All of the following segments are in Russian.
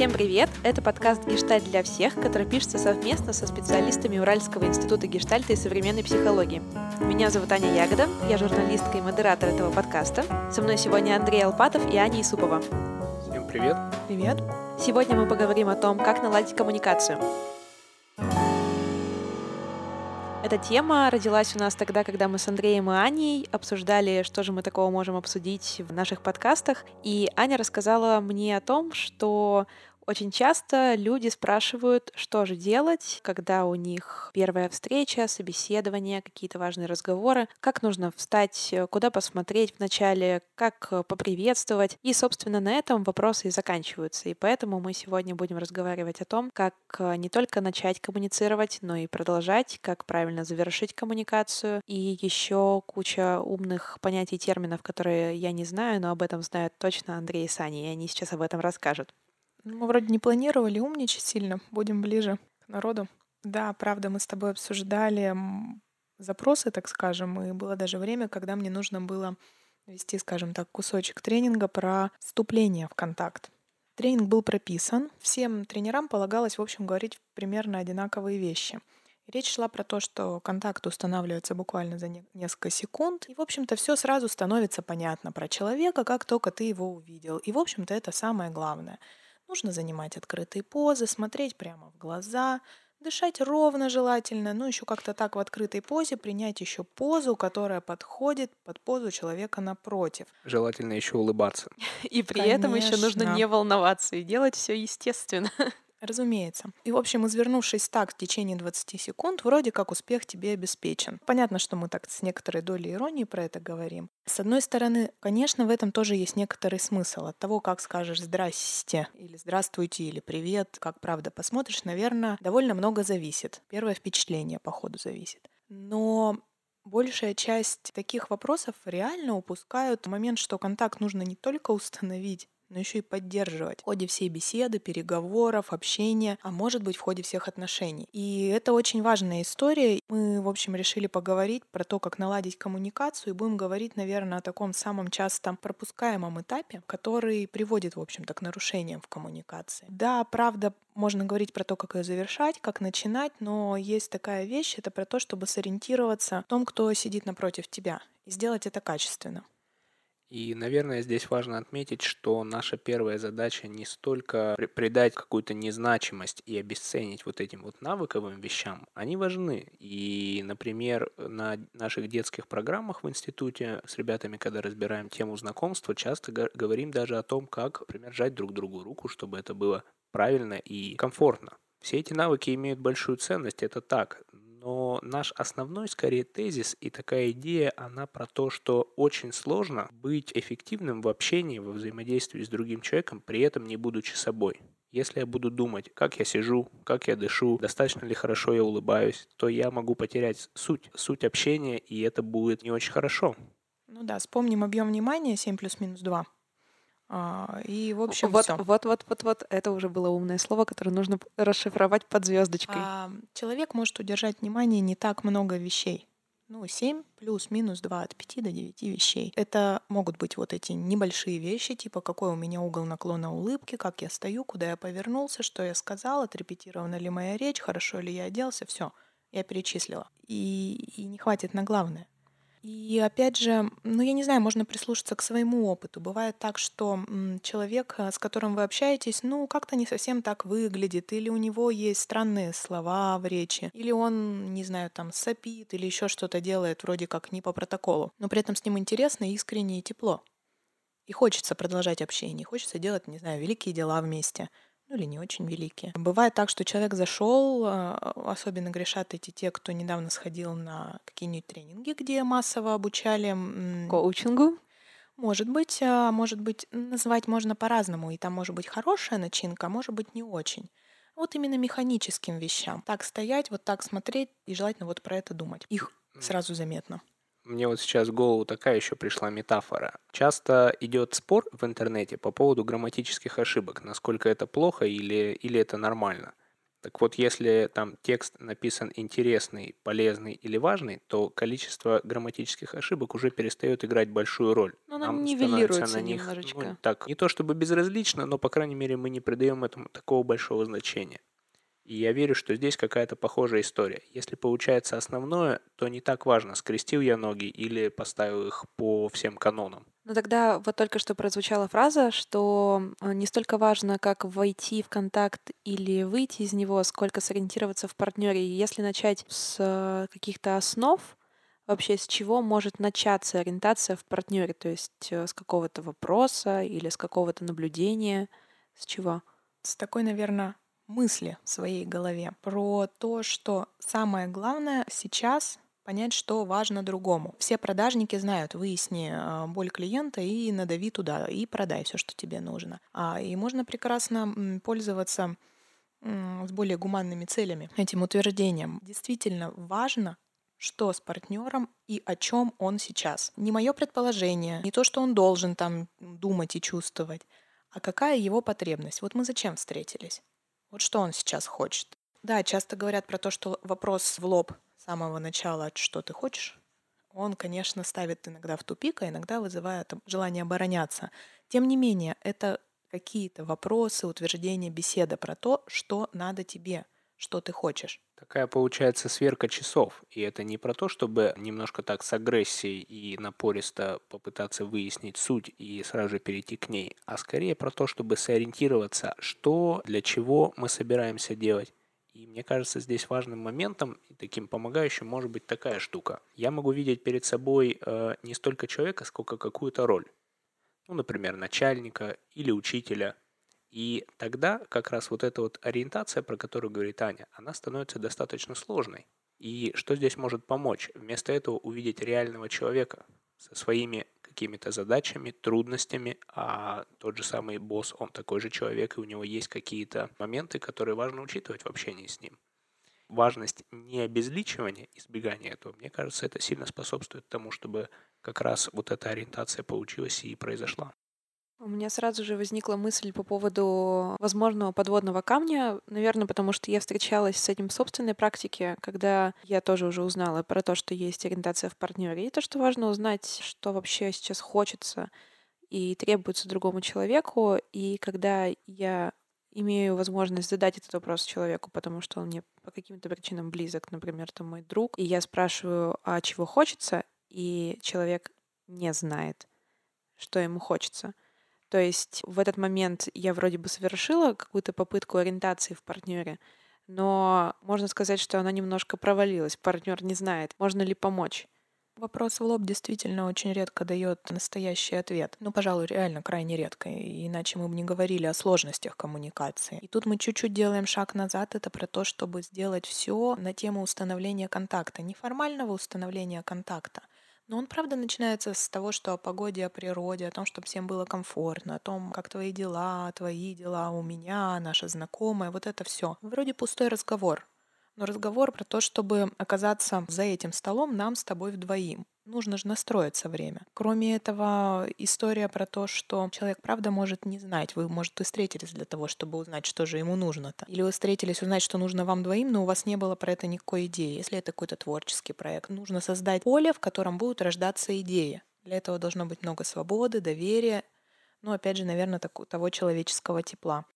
Всем привет! Это подкаст «Гештальт для всех», который пишется совместно со специалистами Уральского института гештальта и современной психологии. Меня зовут Аня Ягода, я журналистка и модератор этого подкаста. Со мной сегодня Андрей Алпатов и Аня Исупова. Всем привет! Привет! Сегодня мы поговорим о том, как наладить коммуникацию. Эта тема родилась у нас тогда, когда мы с Андреем и Аней обсуждали, что же мы такого можем обсудить в наших подкастах. И Аня рассказала мне о том, что очень часто люди спрашивают, что же делать, когда у них первая встреча, собеседование, какие-то важные разговоры, как нужно встать, э, куда посмотреть вначале, как э, поприветствовать. И, собственно, на этом вопросы и заканчиваются. И поэтому мы сегодня будем разговаривать о том, как э, не только начать коммуницировать, но и продолжать, как правильно завершить коммуникацию. И еще куча умных понятий и терминов, которые я не знаю, но об этом знают точно Андрей и Саня, и они сейчас об этом расскажут. Ну, мы вроде не планировали умничать сильно, будем ближе к народу. Да, правда, мы с тобой обсуждали запросы, так скажем, и было даже время, когда мне нужно было вести, скажем так, кусочек тренинга про вступление в контакт. Тренинг был прописан. Всем тренерам полагалось, в общем, говорить примерно одинаковые вещи. Речь шла про то, что контакт устанавливается буквально за несколько секунд, и, в общем-то, все сразу становится понятно про человека, как только ты его увидел. И, в общем-то, это самое главное — Нужно занимать открытые позы, смотреть прямо в глаза, дышать ровно желательно, ну еще как-то так в открытой позе принять еще позу, которая подходит под позу человека напротив. Желательно еще улыбаться. И при Конечно. этом еще нужно не волноваться и делать все естественно. Разумеется. И, в общем, извернувшись так в течение 20 секунд, вроде как успех тебе обеспечен. Понятно, что мы так с некоторой долей иронии про это говорим. С одной стороны, конечно, в этом тоже есть некоторый смысл. От того, как скажешь «здрасте» или «здравствуйте» или «привет», как правда посмотришь, наверное, довольно много зависит. Первое впечатление, по ходу, зависит. Но большая часть таких вопросов реально упускают момент, что контакт нужно не только установить, но еще и поддерживать в ходе всей беседы, переговоров, общения, а может быть в ходе всех отношений. И это очень важная история. Мы, в общем, решили поговорить про то, как наладить коммуникацию, и будем говорить, наверное, о таком самом часто пропускаемом этапе, который приводит, в общем-то, к нарушениям в коммуникации. Да, правда, можно говорить про то, как ее завершать, как начинать, но есть такая вещь, это про то, чтобы сориентироваться в том, кто сидит напротив тебя, и сделать это качественно. И, наверное, здесь важно отметить, что наша первая задача не столько придать какую-то незначимость и обесценить вот этим вот навыковым вещам. Они важны. И, например, на наших детских программах в институте с ребятами, когда разбираем тему знакомства, часто говорим даже о том, как, например, жать друг другу руку, чтобы это было правильно и комфортно. Все эти навыки имеют большую ценность, это так, но наш основной, скорее, тезис и такая идея, она про то, что очень сложно быть эффективным в общении, во взаимодействии с другим человеком, при этом не будучи собой. Если я буду думать, как я сижу, как я дышу, достаточно ли хорошо я улыбаюсь, то я могу потерять суть, суть общения, и это будет не очень хорошо. Ну да, вспомним объем внимания 7 плюс минус 2. А, и, в общем, вот, всё. вот, вот, вот, вот, это уже было умное слово, которое нужно расшифровать под звездочкой. А, человек может удержать внимание не так много вещей. Ну, 7 плюс-минус 2 от 5 до 9 вещей. Это могут быть вот эти небольшие вещи, типа какой у меня угол наклона улыбки, как я стою, куда я повернулся, что я сказал, отрепетирована ли моя речь, хорошо ли я оделся, все, я перечислила. И, и не хватит на главное. И опять же, ну я не знаю, можно прислушаться к своему опыту. Бывает так, что человек, э, с которым вы общаетесь, ну как-то не совсем так выглядит, или у него есть странные слова в речи, или он, не знаю, там сопит, или еще что-то делает вроде как не по протоколу, но при этом с ним интересно, искренне и тепло. И хочется продолжать общение, хочется делать, не знаю, великие дела вместе ну или не очень великие. Бывает так, что человек зашел, а, особенно грешат эти те, кто недавно сходил на какие-нибудь тренинги, где массово обучали коучингу. Может быть, а, может быть, называть можно по-разному, и там может быть хорошая начинка, а может быть не очень. Вот именно механическим вещам. Так стоять, вот так смотреть и желательно вот про это думать. Их сразу заметно. Мне вот сейчас в голову такая еще пришла метафора. Часто идет спор в интернете по поводу грамматических ошибок, насколько это плохо или, или это нормально. Так вот, если там текст написан интересный, полезный или важный, то количество грамматических ошибок уже перестает играть большую роль. Ну, оно нивелируется на них, немножечко. Ну, так, не то чтобы безразлично, но, по крайней мере, мы не придаем этому такого большого значения. И я верю, что здесь какая-то похожая история. Если получается основное, то не так важно, скрестил я ноги или поставил их по всем канонам. Ну тогда вот только что прозвучала фраза, что э, не столько важно, как войти в контакт или выйти из него, сколько сориентироваться в партнере. И если начать с э, каких-то основ, вообще с чего может начаться ориентация в партнере, то есть э, с какого-то вопроса или с какого-то наблюдения, с чего? С такой, наверное, мысли в своей голове про то, что самое главное сейчас понять, что важно другому. Все продажники знают, выясни а, боль клиента и надави туда, и продай все, что тебе нужно. А, и можно прекрасно пользоваться с более гуманными целями этим утверждением. Действительно важно что с партнером и о чем он сейчас. Не мое предположение, не то, что он должен там думать и чувствовать, а какая его потребность. Вот мы зачем встретились? Вот что он сейчас хочет. Да, часто говорят про то, что вопрос в лоб с самого начала, что ты хочешь, он, конечно, ставит иногда в тупик, а иногда вызывает желание обороняться. Тем не менее, это какие-то вопросы, утверждения, беседа про то, что надо тебе, что ты хочешь. Такая получается сверка часов. И это не про то, чтобы немножко так с агрессией и напористо попытаться выяснить суть и сразу же перейти к ней, а скорее про то, чтобы сориентироваться, что, для чего мы собираемся делать. И мне кажется, здесь важным моментом и таким помогающим может быть такая штука. Я могу видеть перед собой э, не столько человека, сколько какую-то роль. Ну, например, начальника или учителя – и тогда как раз вот эта вот ориентация, про которую говорит Аня, она становится достаточно сложной. И что здесь может помочь? Вместо этого увидеть реального человека со своими какими-то задачами, трудностями, а тот же самый босс, он такой же человек, и у него есть какие-то моменты, которые важно учитывать в общении с ним. Важность не обезличивания, избегания этого, мне кажется, это сильно способствует тому, чтобы как раз вот эта ориентация получилась и произошла. У меня сразу же возникла мысль по поводу возможного подводного камня, наверное, потому что я встречалась с этим в собственной практике, когда я тоже уже узнала про то, что есть ориентация в партнере, и то, что важно узнать, что вообще сейчас хочется и требуется другому человеку, и когда я имею возможность задать этот вопрос человеку, потому что он мне по каким-то причинам близок, например, там мой друг, и я спрашиваю, а чего хочется, и человек не знает, что ему хочется — то есть в этот момент я вроде бы совершила какую-то попытку ориентации в партнере, но можно сказать, что она немножко провалилась. Партнер не знает, можно ли помочь. Вопрос в лоб действительно очень редко дает настоящий ответ. Ну, пожалуй, реально крайне редко, иначе мы бы не говорили о сложностях коммуникации. И тут мы чуть-чуть делаем шаг назад, это про то, чтобы сделать все на тему установления контакта, неформального установления контакта, но он, правда, начинается с того, что о погоде, о природе, о том, чтобы всем было комфортно, о том, как твои дела, твои дела у меня, наша знакомая, вот это все. Вроде пустой разговор, но разговор про то, чтобы оказаться за этим столом нам с тобой вдвоим. Нужно же настроиться время. Кроме этого, история про то, что человек правда может не знать. Вы, может, вы встретились для того, чтобы узнать, что же ему нужно-то. Или вы встретились узнать, что нужно вам двоим, но у вас не было про это никакой идеи. Если это какой-то творческий проект, нужно создать поле, в котором будут рождаться идеи. Для этого должно быть много свободы, доверия, ну, опять же, наверное, так, того человеческого тепла.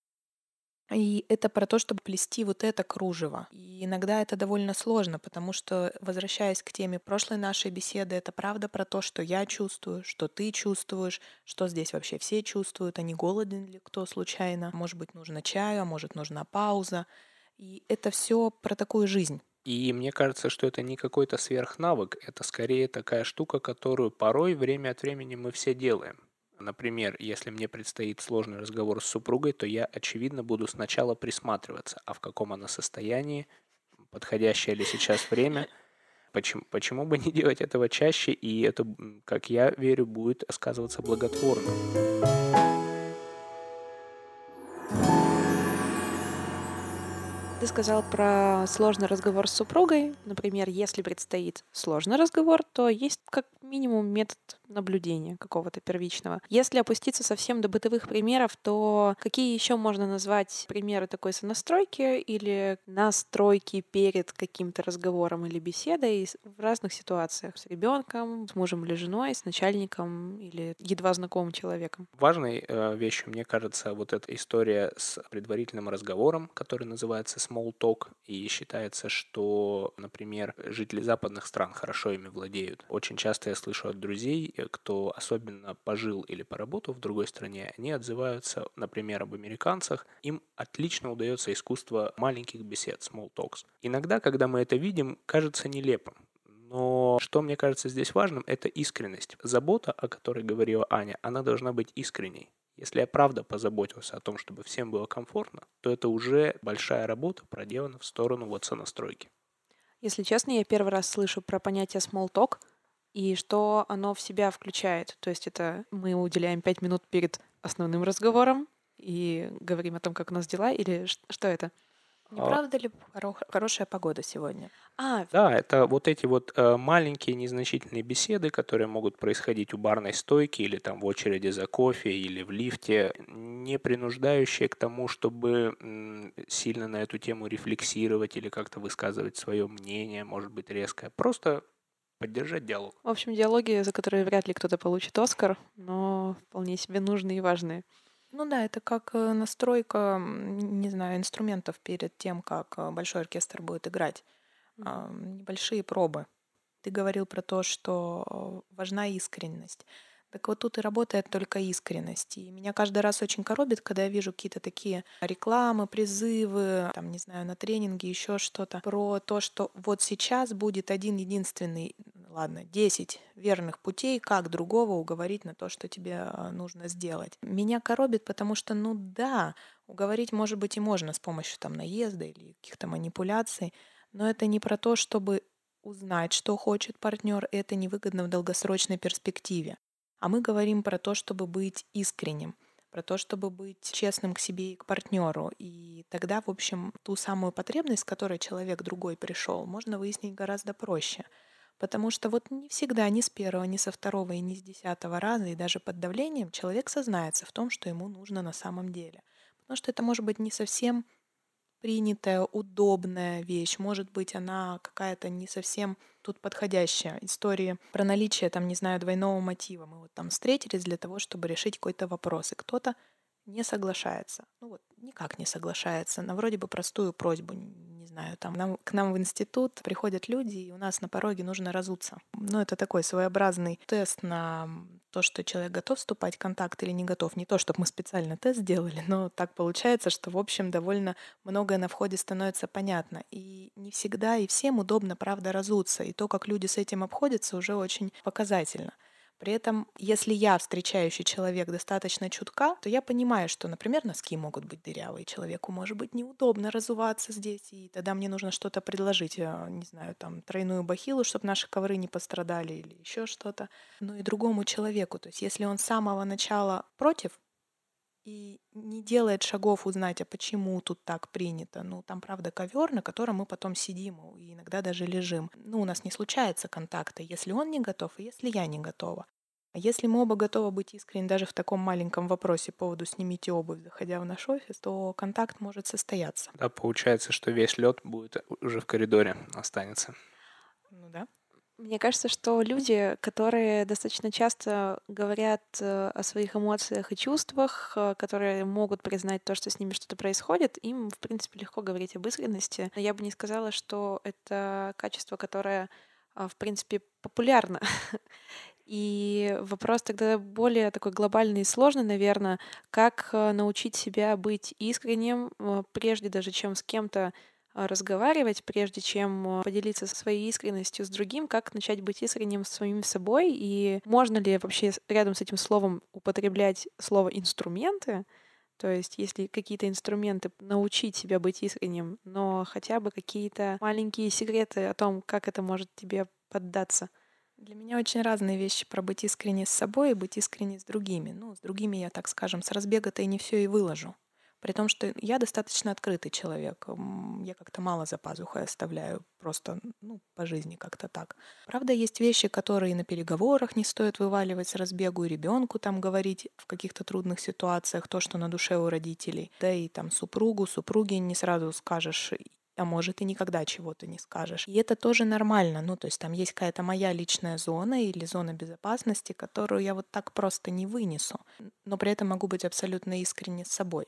И это про то, чтобы плести вот это кружево. И иногда это довольно сложно, потому что, возвращаясь к теме прошлой нашей беседы, это правда про то, что я чувствую, что ты чувствуешь, что здесь вообще все чувствуют, а не голоден ли кто случайно. Может быть, нужно чаю, а может, нужна пауза. И это все про такую жизнь. И мне кажется, что это не какой-то сверхнавык, это скорее такая штука, которую порой время от времени мы все делаем. Например, если мне предстоит сложный разговор с супругой, то я, очевидно, буду сначала присматриваться, а в каком она состоянии, подходящее ли сейчас время, почему, почему бы не делать этого чаще, и это, как я верю, будет сказываться благотворно. Ты сказал про сложный разговор с супругой. Например, если предстоит сложный разговор, то есть как минимум метод наблюдения какого-то первичного. Если опуститься совсем до бытовых примеров, то какие еще можно назвать примеры такой сонастройки или настройки перед каким-то разговором или беседой в разных ситуациях с ребенком, с мужем или женой, с начальником или едва знакомым человеком? Важной э, вещью, мне кажется, вот эта история с предварительным разговором, который называется small talk, и считается, что, например, жители западных стран хорошо ими владеют. Очень часто я слышу от друзей, кто особенно пожил или поработал в другой стране, они отзываются, например, об американцах. Им отлично удается искусство маленьких бесед, small talks. Иногда, когда мы это видим, кажется нелепым. Но что мне кажется здесь важным, это искренность. Забота, о которой говорила Аня, она должна быть искренней. Если я правда позаботился о том, чтобы всем было комфортно, то это уже большая работа проделана в сторону вот сонастройки. Если честно, я первый раз слышу про понятие small talk и что оно в себя включает. То есть это мы уделяем пять минут перед основным разговором и говорим о том, как у нас дела, или что это? Не а правда ли хорошая погода сегодня? А, Да, это вот эти вот э, маленькие незначительные беседы, которые могут происходить у барной стойки или там в очереди за кофе или в лифте, не принуждающие к тому, чтобы сильно на эту тему рефлексировать или как-то высказывать свое мнение, может быть, резкое. Просто поддержать диалог. в общем, диалоги, за которые вряд ли кто-то получит Оскар, но вполне себе нужные и важные. Ну да, это как э, настройка, не знаю, инструментов перед тем, как э, большой оркестр будет играть. Небольшие пробы. Ты говорил про то, что важна искренность. Так вот тут и работает только искренность. И меня каждый раз очень коробит, когда я вижу какие-то такие рекламы, призывы, там, не знаю, на тренинге, еще что-то, про то, что вот сейчас будет один единственный, ладно, 10 верных путей, как другого уговорить на то, что тебе а, нужно сделать. Меня коробит, потому что, ну да, уговорить, может быть, и можно с помощью там наезда или каких-то манипуляций, но это не про то, чтобы узнать, что хочет партнер, это невыгодно в долгосрочной перспективе. А мы говорим про то, чтобы быть искренним, про то, чтобы быть честным к себе и к партнеру. И тогда, в общем, ту самую потребность, с которой человек другой пришел, можно выяснить гораздо проще. Потому что вот не всегда ни с первого, ни со второго и ни с десятого раза, и даже под давлением человек сознается в том, что ему нужно на самом деле. Потому что это может быть не совсем принятая, удобная вещь. Может быть, она какая-то не совсем тут подходящая. Истории про наличие, там, не знаю, двойного мотива. Мы вот там встретились для того, чтобы решить какой-то вопрос. И кто-то не соглашается. Ну вот, никак не соглашается на вроде бы простую просьбу, знаю, там нам, к нам в институт приходят люди, и у нас на пороге нужно разуться. Ну, это такой своеобразный тест на то, что человек готов вступать в контакт или не готов. Не то, чтобы мы специально тест сделали, но так получается, что, в общем, довольно многое на входе становится понятно. И не всегда и всем удобно, правда, разуться. И то, как люди с этим обходятся, уже очень показательно. При этом, если я, встречающий человек, достаточно чутка, то я понимаю, что, например, носки могут быть дырявые, человеку может быть неудобно разуваться здесь, и тогда мне нужно что-то предложить, э, не знаю, там, тройную бахилу, чтобы наши ковры не пострадали или еще что-то. Ну и другому человеку, то есть если он с самого начала против, и не делает шагов узнать, а почему тут так принято. Ну, там, правда, ковер, на котором мы потом сидим и иногда даже лежим. Ну, у нас не случается контакта, если он не готов и если я не готова. А если мы оба готовы быть искренни даже в таком маленьком вопросе по поводу «снимите обувь», заходя в наш офис, то контакт может состояться. Да, получается, что весь лед будет уже в коридоре останется. Ну да. Мне кажется, что люди, которые достаточно часто говорят э, о своих эмоциях и чувствах, э, которые могут признать то, что с ними что-то происходит, им, в принципе, легко говорить об искренности. Но я бы не сказала, что это качество, которое, а, в принципе, популярно. И вопрос тогда более такой глобальный и сложный, наверное, как э, научить себя быть искренним, прежде даже чем с кем-то разговаривать, прежде чем а, поделиться своей искренностью с другим, как начать быть искренним с самим собой, и можно ли вообще рядом с этим словом употреблять слово «инструменты», то есть, если какие-то инструменты научить себя быть искренним, но хотя бы какие-то маленькие секреты о том, как это может тебе поддаться. Для меня очень разные вещи про быть искренней с собой и быть искренней с другими. Ну, с другими я, так скажем, с разбега-то и не все и выложу При том, что я достаточно открытый человек. Я как-то мало за пазухой оставляю. Просто ну, по жизни как-то так. Правда, есть вещи, которые на переговорах не стоит вываливать с разбегу, и ребенку там говорить в каких-то трудных ситуациях то, что на душе у родителей. Да и там супругу, супруге не сразу скажешь а может и никогда чего-то не скажешь. И это тоже нормально. Ну, то есть там есть какая-то моя личная зона или зона безопасности, которую я вот так просто не вынесу. Но при этом могу быть абсолютно искренне с собой.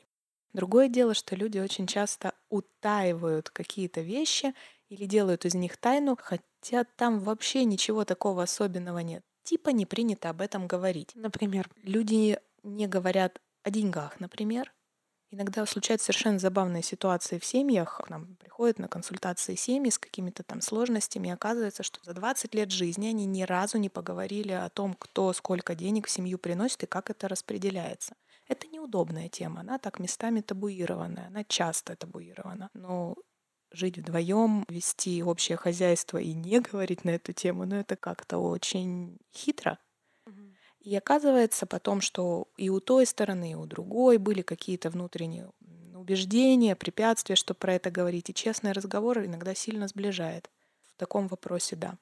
Другое дело, что люди очень часто утаивают какие-то вещи или делают из них тайну, хотя там вообще ничего такого особенного нет. Типа не принято об этом говорить. Например, люди не говорят о деньгах, например, Иногда случаются совершенно забавные ситуации в семьях. К нам приходят на консультации семьи с какими-то там сложностями, и оказывается, что за 20 лет жизни они ни разу не поговорили о том, кто сколько денег в семью приносит и как это распределяется. Это неудобная тема, она так местами табуированная, она часто табуирована. Но жить вдвоем, вести общее хозяйство и не говорить на эту тему, ну это как-то очень хитро. И оказывается потом, что и у той стороны, и у другой были какие-то внутренние убеждения, препятствия, чтобы про это говорить. И честный разговор иногда сильно сближает. В таком вопросе, да.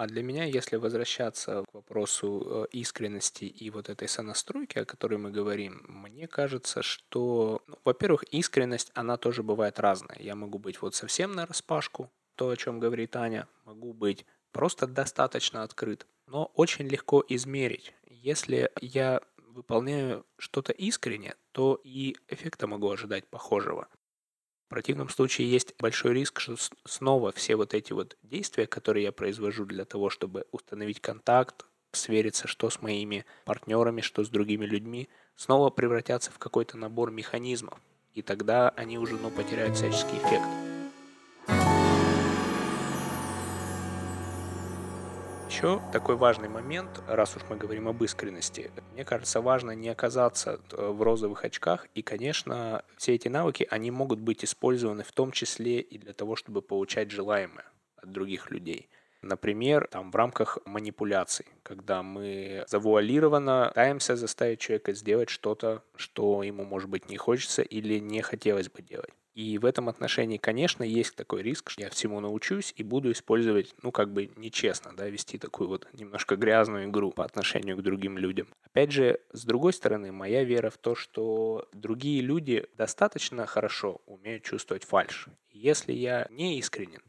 А для меня, если возвращаться к вопросу э, искренности и вот этой сонастройки, о которой мы говорим, мне кажется, что, ну, во-первых, искренность, она тоже бывает разная. Я могу быть вот совсем на распашку, то, о чем говорит Аня, могу быть просто достаточно открыт, но очень легко измерить если я выполняю что-то искренне, то и эффекта могу ожидать похожего. В противном случае есть большой риск, что снова все вот эти вот действия, которые я произвожу для того, чтобы установить контакт, свериться, что с моими партнерами, что с другими людьми, снова превратятся в какой-то набор механизмов. И тогда они уже ну, потеряют всяческий эффект. Еще такой важный момент, раз уж мы говорим об искренности, мне кажется, важно не оказаться э, в розовых очках, и, конечно, все эти навыки, они могут быть использованы в том числе и для того, чтобы получать желаемое от других людей. Например, там в рамках манипуляций, когда мы завуалированно пытаемся заставить человека сделать что-то, что ему, может быть, не хочется или не хотелось бы делать. И в этом отношении, конечно, есть такой риск, что я всему научусь и буду использовать, ну, как бы нечестно, да, вести такую вот немножко грязную игру по отношению к другим людям. Опять же, с другой стороны, моя вера в то, что другие люди достаточно хорошо умеют чувствовать фальш. Если я не искренен,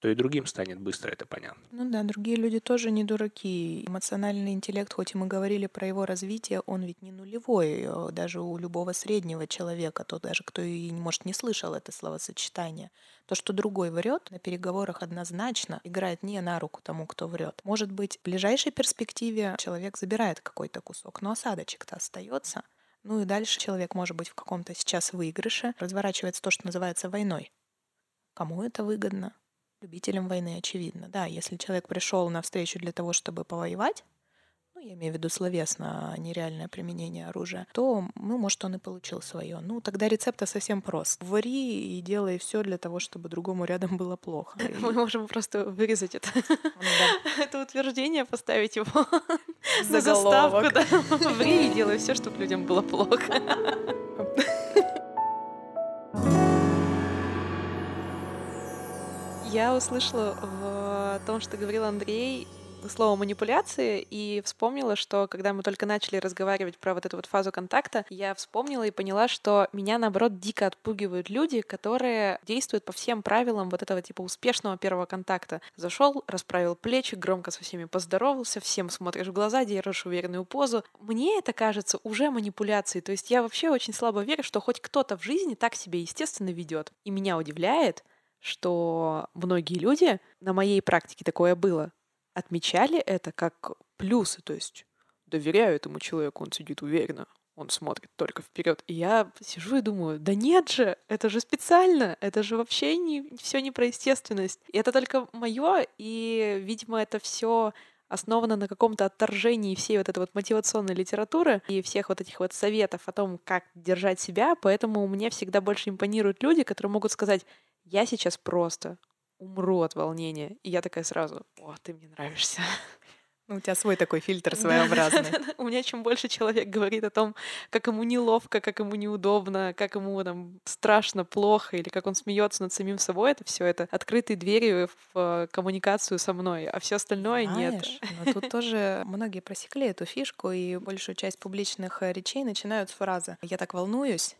то и другим станет быстро это понятно. Ну да, другие люди тоже не дураки. Эмоциональный интеллект, хоть и мы говорили про его развитие, он ведь не нулевой. Э, даже у любого среднего человека, то даже кто и, может, не слышал это словосочетание. То, что другой врет, на переговорах однозначно играет не на руку тому, кто врет. Может быть, в ближайшей перспективе человек забирает какой-то кусок, но осадочек-то остается. Ну и дальше человек может быть в каком-то сейчас выигрыше. Разворачивается то, что называется войной. Кому это выгодно? Любителям войны, очевидно. Да, если человек пришел на встречу для того, чтобы повоевать, ну, я имею в виду словесно, а нереальное применение оружия, то, ну, может, он и получил свое. Ну, тогда рецепт совсем прост. Вари и делай все для того, чтобы другому рядом было плохо. Мы можем просто вырезать это. Это утверждение, поставить его на заставку. Ври и делай все, чтобы людям было плохо. Я услышала в том, что говорил Андрей, слово манипуляции и вспомнила, что когда мы только начали разговаривать про вот эту вот фазу контакта, я вспомнила и поняла, что меня, наоборот, дико отпугивают люди, которые действуют по всем правилам вот этого типа успешного первого контакта. Зашел, расправил плечи, громко со всеми поздоровался, всем смотришь в глаза, держишь уверенную позу. Мне это кажется уже манипуляцией. То есть я вообще очень слабо верю, что хоть кто-то в жизни так себя естественно ведет. И меня удивляет, что многие люди, на моей практике такое было, отмечали это как плюсы, то есть доверяю этому человеку, он сидит уверенно, он смотрит только вперед. И я сижу и думаю, да нет же, это же специально, это же вообще не все не про естественность. И это только мое, и, видимо, это все основано на каком-то отторжении всей вот этой вот мотивационной литературы и всех вот этих вот советов о том, как держать себя, поэтому мне всегда больше импонируют люди, которые могут сказать, я сейчас просто умру от волнения. И я такая сразу, о, ты мне нравишься. Ну, у тебя свой такой фильтр своеобразный. У меня чем больше человек говорит о том, как ему неловко, как ему неудобно, как ему там страшно, плохо, или как он смеется над самим собой, это все это открытые двери в э, коммуникацию со мной, а все остальное нет. Но тут тоже многие просекли эту фишку, и большую часть публичных э, речей начинают с фразы «я так волнуюсь»,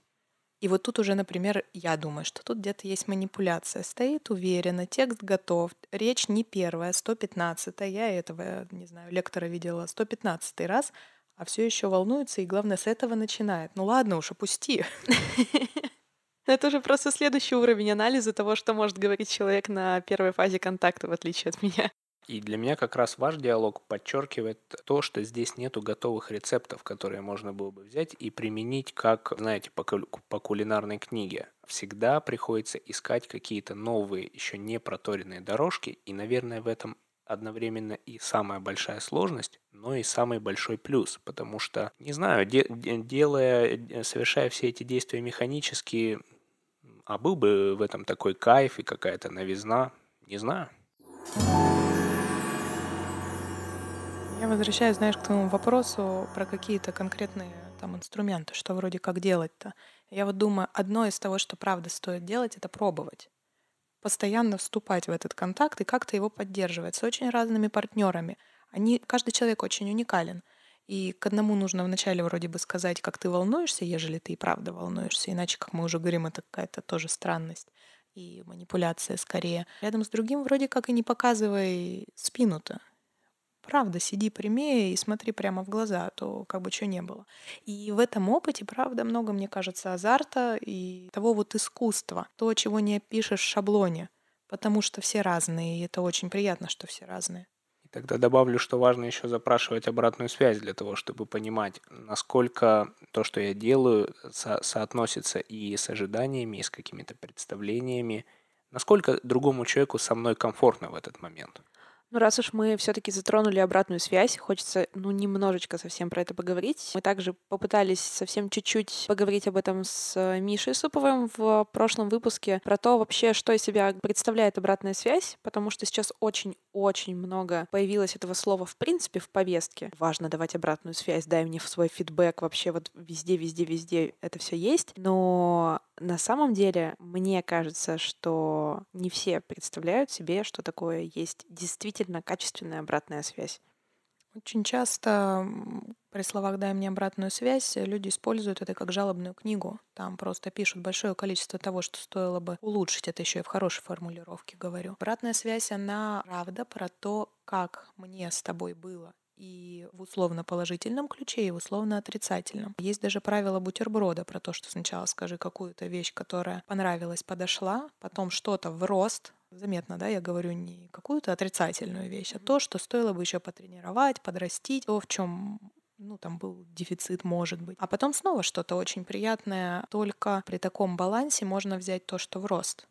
и вот тут уже, например, я думаю, что тут где-то есть манипуляция. Стоит уверенно, текст готов, речь не первая, 115 я этого, не знаю, лектора видела 115 раз, а все еще волнуется и, главное, с этого начинает. Ну ладно уж, опусти. Это уже просто следующий уровень анализа того, что может говорить человек на первой фазе контакта, в отличие от меня. И для меня как раз ваш диалог подчеркивает то, что здесь нету готовых рецептов, которые можно было бы взять и применить как, знаете, по, по кулинарной книге. Всегда приходится искать какие-то новые, еще не проторенные дорожки, и, наверное, в этом одновременно и самая большая сложность, но и самый большой плюс, потому что, не знаю, де- делая, совершая все эти действия механически, а был бы в этом такой кайф и какая-то новизна, не знаю. Я возвращаюсь, знаешь, к твоему вопросу про какие-то конкретные там инструменты, что вроде как делать-то. Я вот думаю, одно из того, что правда стоит делать, это пробовать. Постоянно вступать в этот контакт и как-то его поддерживать с очень разными партнерами. Они, каждый человек очень уникален. И к одному нужно вначале вроде бы сказать, как ты волнуешься, ежели ты и правда волнуешься. Иначе, как мы уже говорим, это какая-то тоже странность и манипуляция скорее. Рядом с другим вроде как и не показывай спину-то. Правда, сиди прямее и смотри прямо в глаза, а то как бы что не было. И в этом опыте, правда, много, мне кажется, азарта и того вот искусства, то, чего не опишешь в шаблоне, потому что все разные, и это очень приятно, что все разные. И тогда добавлю, что важно еще запрашивать обратную связь для того, чтобы понимать, насколько то, что я делаю, со- соотносится и с ожиданиями, и с какими-то представлениями, насколько другому человеку со мной комфортно в этот момент. Ну, раз уж мы все-таки затронули обратную связь, хочется, ну, немножечко совсем про это поговорить. Мы также попытались совсем чуть-чуть поговорить об этом с э, Мишей Суповым в прошлом выпуске, про то вообще, что из себя представляет обратная связь, потому что сейчас очень-очень много появилось этого слова в принципе в повестке. Важно давать обратную связь, дай мне свой фидбэк, вообще вот везде, везде, везде это все есть. Но на самом деле, мне кажется, что не все представляют себе, что такое есть действительно качественная обратная связь. Очень часто при словах «дай мне обратную связь» люди используют это как жалобную книгу. Там просто пишут большое количество того, что стоило бы улучшить. Это еще и в хорошей формулировке говорю. Обратная связь, она правда про то, как мне с тобой было и в условно-положительном ключе, и в условно-отрицательном. Есть даже правило бутерброда про то, что сначала скажи какую-то вещь, которая понравилась, подошла, потом что-то в рост, заметно, да, я говорю не какую-то отрицательную вещь, а то, что стоило бы еще потренировать, подрастить, то, в чем ну, там был дефицит, может быть. А потом снова что-то очень приятное. Только при таком балансе можно взять то, что в рост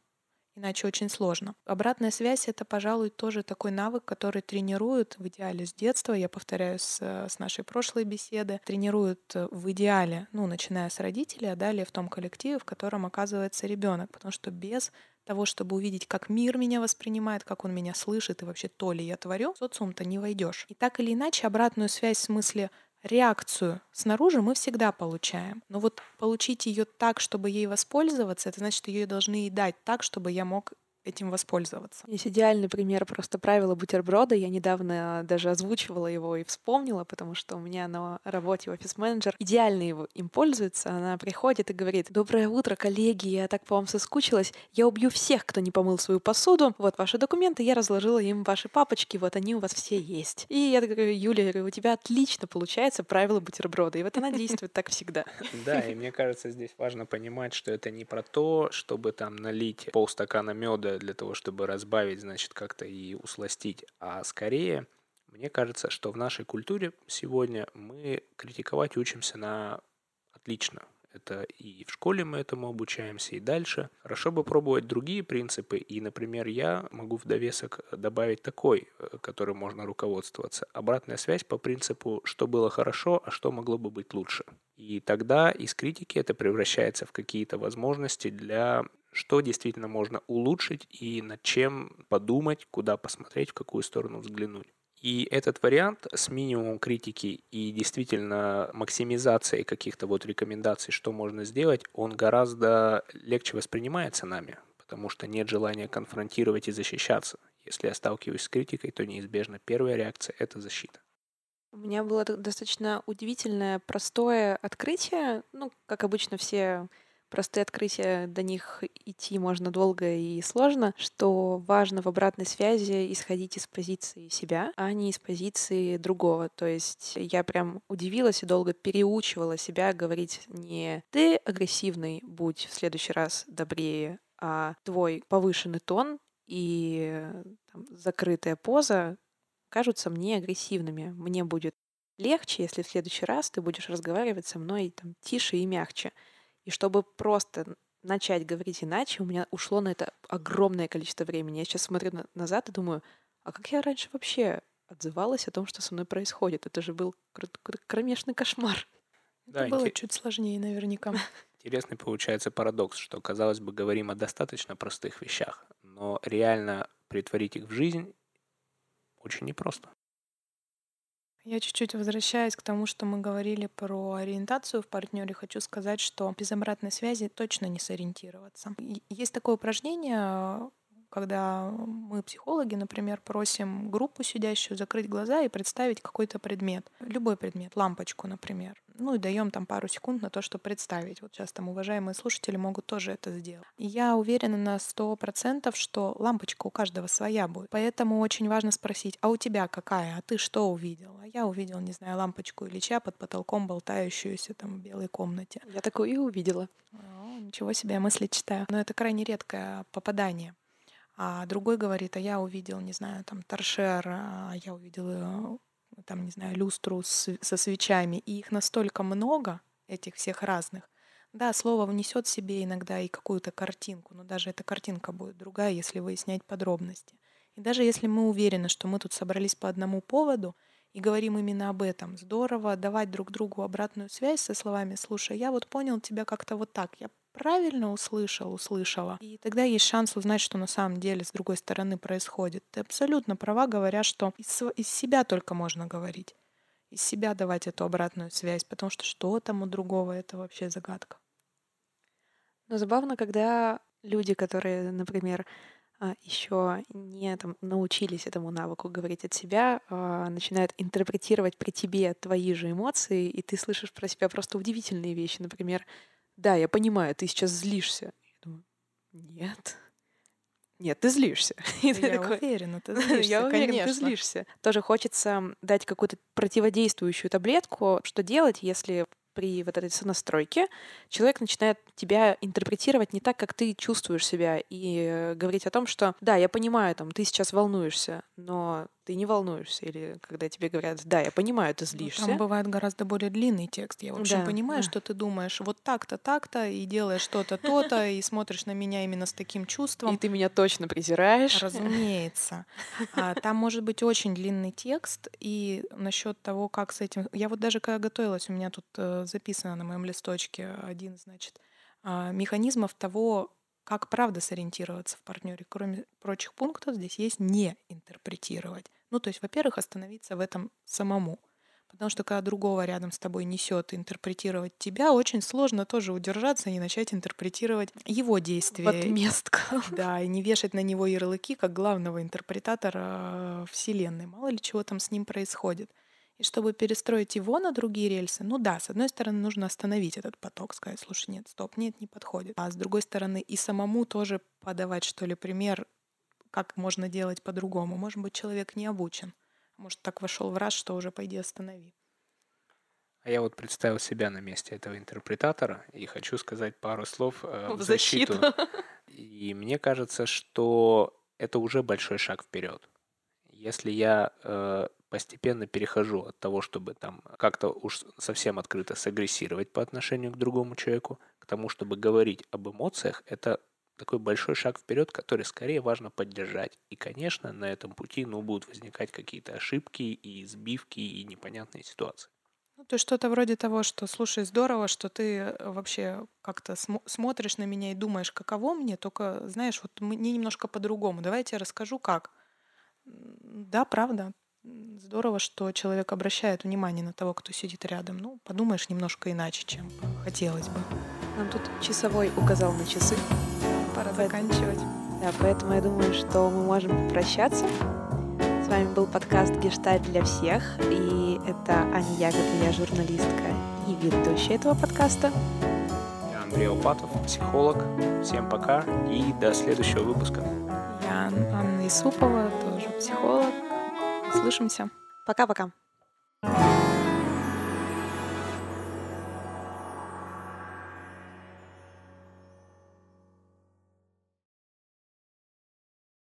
иначе очень сложно. Обратная связь — это, пожалуй, тоже такой навык, который тренируют в идеале с детства, я повторяю с, с нашей прошлой беседы, тренируют в идеале, ну, начиная с родителей, а далее в том коллективе, в котором оказывается ребенок, потому что без того, чтобы увидеть, как мир меня воспринимает, как он меня слышит и вообще то ли я творю, в социум-то не войдешь. И так или иначе обратную связь в смысле реакцию снаружи мы всегда получаем. Но вот получить ее так, чтобы ей воспользоваться, это значит, ее должны и дать так, чтобы я мог этим воспользоваться. Есть идеальный пример просто правила бутерброда. Я недавно даже озвучивала его и вспомнила, потому что у меня на работе офис-менеджер идеально его им пользуется. Она приходит и говорит, доброе утро, коллеги, я так по вам соскучилась. Я убью всех, кто не помыл свою посуду. Вот ваши документы, я разложила им ваши папочки, вот они у вас все есть. И я говорю, Юля, у тебя отлично получается правила бутерброда. И вот она действует так всегда. Да, и мне кажется, здесь важно понимать, что это не про то, чтобы там налить полстакана меда для того, чтобы разбавить, значит, как-то и усластить, а скорее, мне кажется, что в нашей культуре сегодня мы критиковать учимся на отлично. Это и в школе мы этому обучаемся, и дальше. Хорошо бы пробовать другие принципы, и, например, я могу в довесок добавить такой, э, которым можно руководствоваться. Обратная связь по принципу, что было хорошо, а что могло бы быть лучше. И тогда из критики это превращается в какие-то возможности для что действительно можно улучшить и над чем подумать, куда посмотреть, в какую сторону взглянуть. И этот вариант с минимумом критики и действительно максимизацией каких-то вот рекомендаций, что можно сделать, он гораздо легче воспринимается нами, потому что нет желания конфронтировать и защищаться. Если я сталкиваюсь с критикой, то неизбежно первая реакция — это защита. У меня было достаточно удивительное, простое открытие. Ну, как обычно, все простые открытия, до них идти можно долго и сложно, что важно в обратной связи исходить из позиции себя, а не из позиции другого. То есть я прям удивилась и долго переучивала себя говорить не «ты агрессивный, будь в следующий раз добрее», а твой повышенный тон и там, закрытая поза кажутся мне агрессивными. Мне будет легче, если в следующий раз ты будешь разговаривать со мной там, тише и мягче. И чтобы просто начать говорить иначе, у меня ушло на это огромное количество времени. Я сейчас смотрю на- назад и думаю, а как я раньше вообще отзывалась о том, что со мной происходит? Это же был кр- кр- кромешный кошмар. Да, Это было инте- чуть сложнее наверняка. Интересный получается парадокс, что, казалось бы, говорим о достаточно простых вещах, но реально притворить их в жизнь очень непросто. Я чуть-чуть возвращаясь к тому, что мы говорили про ориентацию в партнере, хочу сказать, что без обратной связи точно не сориентироваться. Есть такое упражнение, когда мы, психологи, например, просим группу сидящую закрыть глаза и представить какой-то предмет. Любой предмет, лампочку, например. Ну и даем там пару секунд на то, чтобы представить. Вот сейчас там уважаемые слушатели могут тоже это сделать. И я уверена на сто процентов, что лампочка у каждого своя будет. Поэтому очень важно спросить, а у тебя какая? А ты что увидел? А я увидел, не знаю, лампочку Ильича под потолком, болтающуюся там в белой комнате. Я такое и увидела. О, ничего себе, я мысли читаю. Но это крайне редкое попадание а другой говорит, а я увидел, не знаю, там торшер, а я увидел э, там, не знаю, люстру с, со свечами, и их настолько много, этих всех разных, да, слово внесет себе иногда и какую-то картинку, но даже эта картинка будет другая, если выяснять подробности. И даже если мы уверены, что мы тут собрались по одному поводу и говорим именно об этом, здорово давать друг другу обратную связь со словами «Слушай, я вот понял тебя как-то вот так, я правильно услышал, услышала. И тогда есть шанс узнать, что на самом деле с другой стороны происходит. Ты абсолютно права, говоря, что из, из себя только можно говорить. Из себя давать эту обратную связь, потому что что там у другого, это вообще загадка. Но забавно, когда люди, которые, например, а, еще не там, научились этому навыку говорить от себя, а, начинают интерпретировать при тебе твои же эмоции, и ты слышишь про себя просто удивительные вещи. Например, да, я понимаю, ты сейчас злишься. Я думаю, нет. Нет, ты злишься. я такой, уверена, ты злишься, Я уверена, ты злишься. Тоже хочется дать какую-то противодействующую таблетку, что делать, если при вот этой сонастройке человек начинает тебя интерпретировать не так, как ты чувствуешь себя, и э, говорить о том, что да, я понимаю, там, ты сейчас волнуешься, но ты не волнуешься. Или когда тебе говорят, да, я понимаю, ты ну, злишься. Там бывает гораздо более длинный текст. Я, в общем, да, понимаю, да. что ты думаешь вот так-то, так-то, и делаешь что-то, то-то, и смотришь на меня именно с таким чувством. И ты меня точно презираешь. Разумеется. А, там может быть очень длинный текст, и насчет того, как с этим... Я вот даже когда готовилась, у меня тут э, записано на моем листочке один, значит, а, механизмов того, как правда сориентироваться в партнере. Кроме прочих пунктов, здесь есть не интерпретировать. Ну, то есть, во-первых, остановиться в этом самому. Потому что когда другого рядом с тобой несет интерпретировать тебя, очень сложно тоже удержаться и не начать интерпретировать его действия. В отместку. Да, и не вешать на него ярлыки как главного интерпретатора Вселенной. Мало ли чего там с ним происходит. И чтобы перестроить его на другие рельсы, ну да, с одной стороны, нужно остановить этот поток, сказать, слушай, нет, стоп, нет, не подходит. А с другой стороны, и самому тоже подавать, что ли, пример как можно делать по-другому. Может быть, человек не обучен. Может, так вошел в раз, что уже пойди останови. А я вот представил себя на месте этого интерпретатора и хочу сказать пару слов э, в, защиту. защиту. И мне кажется, что это уже большой шаг вперед. Если я э, постепенно перехожу от того, чтобы там как-то уж совсем открыто сагрессировать по отношению к другому человеку, к тому, чтобы говорить об эмоциях, это такой большой шаг вперед, который скорее важно поддержать. И, конечно, на этом пути ну, будут возникать какие-то ошибки и сбивки и непонятные ситуации. Ну, то есть что-то вроде того, что, слушай, здорово, что ты э, вообще как-то см- смотришь на меня и думаешь, каково мне, только, знаешь, вот мне немножко по-другому. Давайте я расскажу, как. Да, правда. Здорово, что человек обращает внимание на того, кто сидит рядом. Ну, подумаешь немножко иначе, чем хотелось бы. Нам тут часовой указал на часы. Пора заканчивать. Да, поэтому я думаю, что мы можем попрощаться. С вами был подкаст «Гештальт для всех», и это Аня Ягода, я журналистка и ведущая этого подкаста. Я Андрей Опатов, психолог. Всем пока и до следующего выпуска. Я Анна Исупова, тоже психолог. Услышимся. Пока-пока.